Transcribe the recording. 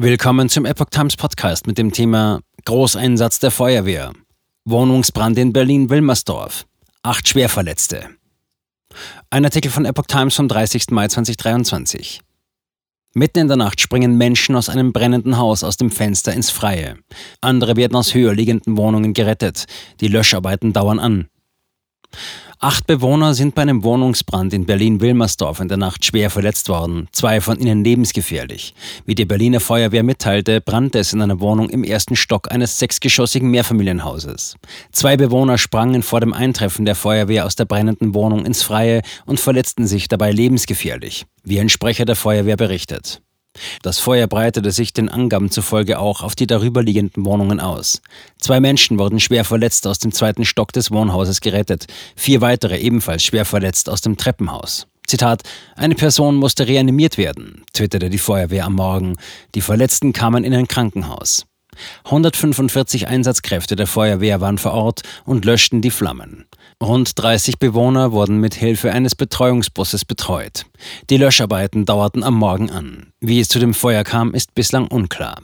Willkommen zum Epoch Times Podcast mit dem Thema Großeinsatz der Feuerwehr. Wohnungsbrand in Berlin-Wilmersdorf. Acht Schwerverletzte. Ein Artikel von Epoch Times vom 30. Mai 2023. Mitten in der Nacht springen Menschen aus einem brennenden Haus aus dem Fenster ins Freie. Andere werden aus höher liegenden Wohnungen gerettet. Die Löscharbeiten dauern an. Acht Bewohner sind bei einem Wohnungsbrand in Berlin-Wilmersdorf in der Nacht schwer verletzt worden, zwei von ihnen lebensgefährlich. Wie die Berliner Feuerwehr mitteilte, brannte es in einer Wohnung im ersten Stock eines sechsgeschossigen Mehrfamilienhauses. Zwei Bewohner sprangen vor dem Eintreffen der Feuerwehr aus der brennenden Wohnung ins Freie und verletzten sich dabei lebensgefährlich, wie ein Sprecher der Feuerwehr berichtet. Das Feuer breitete sich den Angaben zufolge auch auf die darüberliegenden Wohnungen aus. Zwei Menschen wurden schwer verletzt aus dem zweiten Stock des Wohnhauses gerettet, vier weitere ebenfalls schwer verletzt aus dem Treppenhaus. Zitat, eine Person musste reanimiert werden, twitterte die Feuerwehr am Morgen. Die Verletzten kamen in ein Krankenhaus. 145 Einsatzkräfte der Feuerwehr waren vor Ort und löschten die Flammen. Rund 30 Bewohner wurden mit Hilfe eines Betreuungsbusses betreut. Die Löscharbeiten dauerten am Morgen an. Wie es zu dem Feuer kam, ist bislang unklar.